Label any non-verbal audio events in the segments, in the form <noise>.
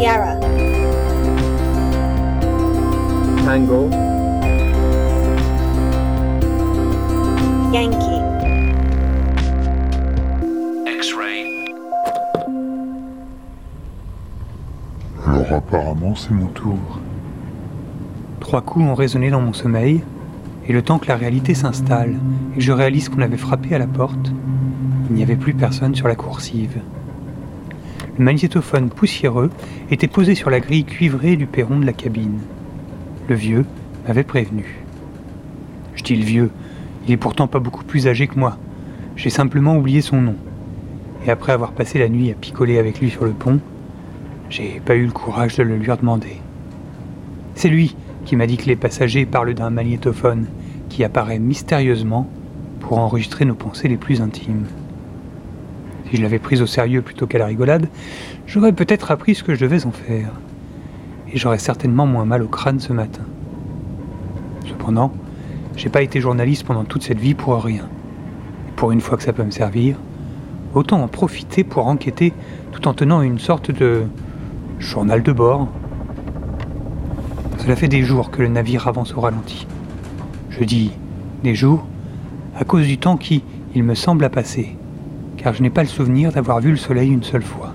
Sierra. Tango, Yankee. X-ray. Alors apparemment c'est mon tour. Trois coups ont résonné dans mon sommeil, et le temps que la réalité s'installe et que je réalise qu'on avait frappé à la porte, il n'y avait plus personne sur la coursive. Le magnétophone poussiéreux était posé sur la grille cuivrée du perron de la cabine. Le vieux m'avait prévenu. Je dis le vieux, il est pourtant pas beaucoup plus âgé que moi. J'ai simplement oublié son nom. Et après avoir passé la nuit à picoler avec lui sur le pont, j'ai pas eu le courage de le lui redemander. C'est lui qui m'a dit que les passagers parlent d'un magnétophone qui apparaît mystérieusement pour enregistrer nos pensées les plus intimes. Si je l'avais prise au sérieux plutôt qu'à la rigolade, j'aurais peut-être appris ce que je devais en faire. Et j'aurais certainement moins mal au crâne ce matin. Cependant, j'ai pas été journaliste pendant toute cette vie pour rien. Pour une fois que ça peut me servir, autant en profiter pour enquêter tout en tenant une sorte de journal de bord. Cela fait des jours que le navire avance au ralenti. Je dis des jours à cause du temps qui, il me semble, a passé, car je n'ai pas le souvenir d'avoir vu le soleil une seule fois.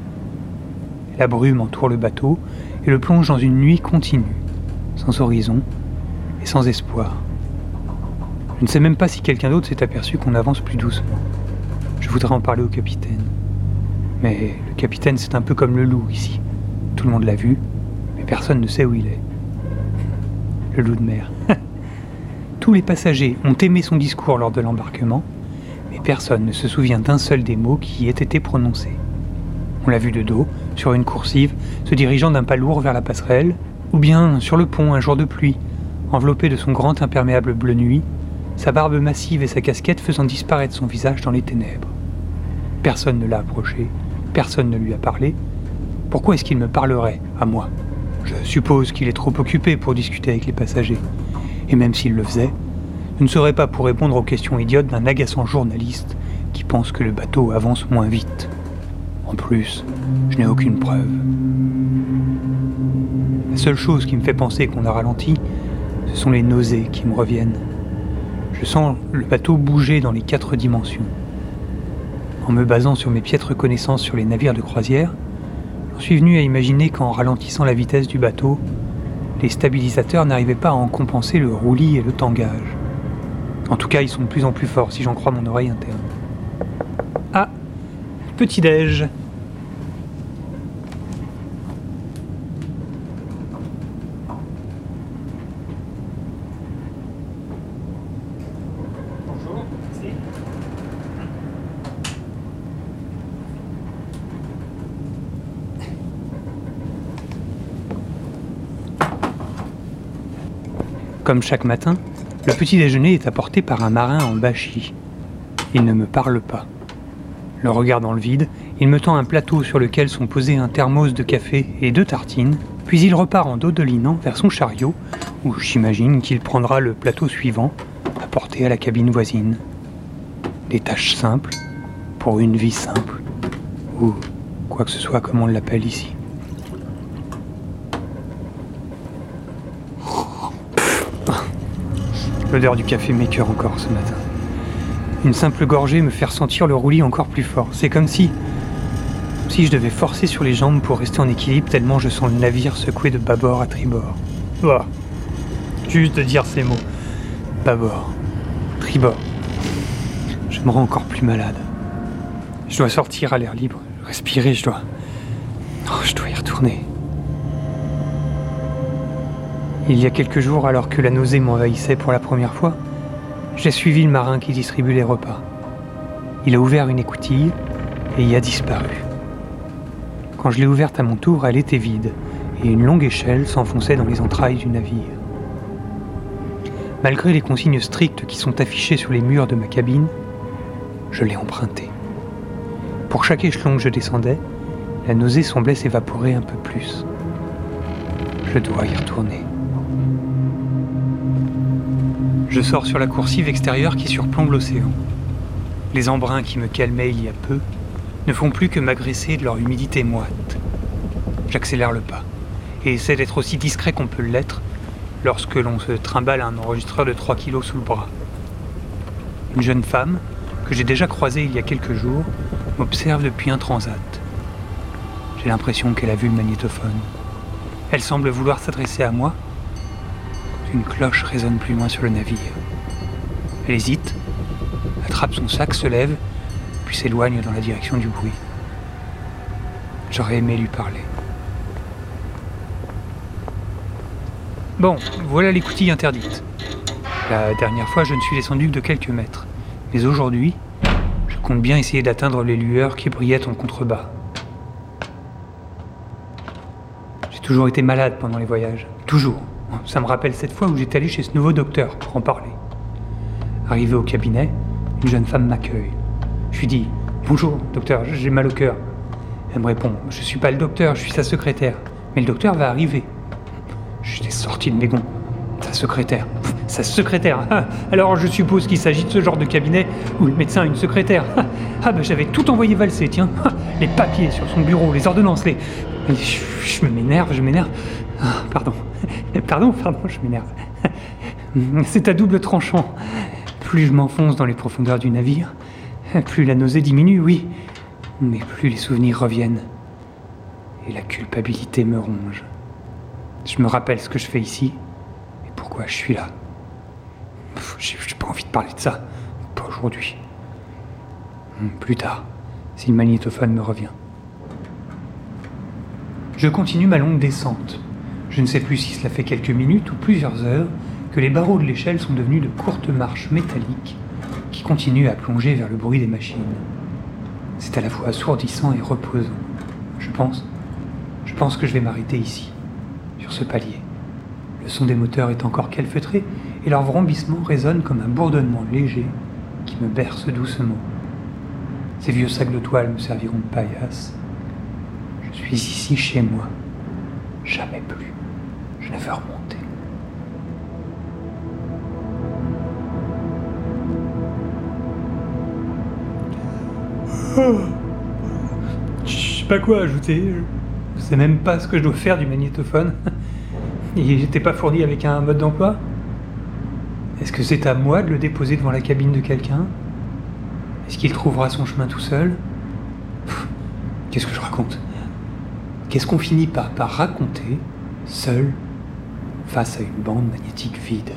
La brume entoure le bateau et le plonge dans une nuit continue, sans horizon et sans espoir. Je ne sais même pas si quelqu'un d'autre s'est aperçu qu'on avance plus doucement. Je voudrais en parler au capitaine. Mais le capitaine, c'est un peu comme le loup ici. Tout le monde l'a vu, mais personne ne sait où il est. Le loup de mer. <laughs> Tous les passagers ont aimé son discours lors de l'embarquement, personne ne se souvient d'un seul des mots qui y ait été prononcés. On l'a vu de dos, sur une coursive, se dirigeant d'un pas lourd vers la passerelle, ou bien sur le pont un jour de pluie, enveloppé de son grand imperméable bleu nuit, sa barbe massive et sa casquette faisant disparaître son visage dans les ténèbres. Personne ne l'a approché, personne ne lui a parlé. Pourquoi est-ce qu'il me parlerait, à moi? Je suppose qu'il est trop occupé pour discuter avec les passagers. Et même s'il le faisait, ne serait pas pour répondre aux questions idiotes d'un agaçant journaliste qui pense que le bateau avance moins vite. En plus, je n'ai aucune preuve. La seule chose qui me fait penser qu'on a ralenti, ce sont les nausées qui me reviennent. Je sens le bateau bouger dans les quatre dimensions. En me basant sur mes piètres connaissances sur les navires de croisière, j'en suis venu à imaginer qu'en ralentissant la vitesse du bateau, les stabilisateurs n'arrivaient pas à en compenser le roulis et le tangage. En tout cas, ils sont de plus en plus forts si j'en crois mon oreille interne. Ah, petit-déj. Comme chaque matin, le petit déjeuner est apporté par un marin en bachi. Il ne me parle pas. Le regard dans le vide, il me tend un plateau sur lequel sont posés un thermos de café et deux tartines, puis il repart en dodelinant vers son chariot, où j'imagine qu'il prendra le plateau suivant, apporté à la cabine voisine. Des tâches simples, pour une vie simple, ou quoi que ce soit comme on l'appelle ici. L'odeur du café m'écœure encore ce matin. Une simple gorgée me fait ressentir le roulis encore plus fort. C'est comme si. si je devais forcer sur les jambes pour rester en équilibre tellement je sens le navire secouer de bâbord à tribord. Oh. Juste de dire ces mots. Bâbord. Tribord. Je me rends encore plus malade. Je dois sortir à l'air libre, respirer, je dois. Oh, je dois y retourner. Il y a quelques jours, alors que la nausée m'envahissait pour la première fois, j'ai suivi le marin qui distribue les repas. Il a ouvert une écoutille et y a disparu. Quand je l'ai ouverte à mon tour, elle était vide et une longue échelle s'enfonçait dans les entrailles du navire. Malgré les consignes strictes qui sont affichées sur les murs de ma cabine, je l'ai empruntée. Pour chaque échelon que je descendais, la nausée semblait s'évaporer un peu plus. Je dois y retourner. Je sors sur la coursive extérieure qui surplombe l'océan. Les embruns qui me calmaient il y a peu ne font plus que m'agresser de leur humidité moite. J'accélère le pas et essaie d'être aussi discret qu'on peut l'être lorsque l'on se trimballe un enregistreur de 3 kilos sous le bras. Une jeune femme, que j'ai déjà croisée il y a quelques jours, m'observe depuis un transat. J'ai l'impression qu'elle a vu le magnétophone. Elle semble vouloir s'adresser à moi. Une cloche résonne plus loin sur le navire. Elle hésite, attrape son sac, se lève, puis s'éloigne dans la direction du bruit. J'aurais aimé lui parler. Bon, voilà l'écoutille interdite. La dernière fois, je ne suis descendu que de quelques mètres. Mais aujourd'hui, je compte bien essayer d'atteindre les lueurs qui brillaient en contrebas. J'ai toujours été malade pendant les voyages. Toujours. Ça me rappelle cette fois où j'étais allé chez ce nouveau docteur pour en parler. Arrivé au cabinet, une jeune femme m'accueille. Je lui dis Bonjour, docteur, j'ai mal au cœur. Elle me répond Je suis pas le docteur, je suis sa secrétaire. Mais le docteur va arriver. J'étais sorti de mes gonds. Sa secrétaire. sa secrétaire. <laughs> Alors je suppose qu'il s'agit de ce genre de cabinet où le médecin a une secrétaire. <laughs> ah ben j'avais tout envoyé valser, tiens. <laughs> les papiers sur son bureau, les ordonnances, les. Je, m'énerve, je m'énerve. Ah, pardon. <laughs> Pardon, pardon, je m'énerve. <laughs> C'est à double tranchant. Plus je m'enfonce dans les profondeurs du navire, plus la nausée diminue, oui, mais plus les souvenirs reviennent. Et la culpabilité me ronge. Je me rappelle ce que je fais ici et pourquoi je suis là. J'ai pas envie de parler de ça. Pas aujourd'hui. Plus tard, si le magnétophone me revient. Je continue ma longue descente. Je ne sais plus si cela fait quelques minutes ou plusieurs heures que les barreaux de l'échelle sont devenus de courtes marches métalliques qui continuent à plonger vers le bruit des machines. C'est à la fois assourdissant et reposant. Je pense, je pense que je vais m'arrêter ici sur ce palier. Le son des moteurs est encore calfeutré et leur vrombissement résonne comme un bourdonnement léger qui me berce doucement. Ces vieux sacs de toile me serviront de paillasse. Je suis ici chez moi. Jamais plus. Je ne veux remonter. Je sais pas quoi ajouter. Je sais même pas ce que je dois faire du magnétophone. <laughs> Il n'était pas fourni avec un mode d'emploi Est-ce que c'est à moi de le déposer devant la cabine de quelqu'un? Est-ce qu'il trouvera son chemin tout seul? Qu'est-ce que je raconte? Qu'est-ce qu'on finit par, par raconter seul face à une bande magnétique vide?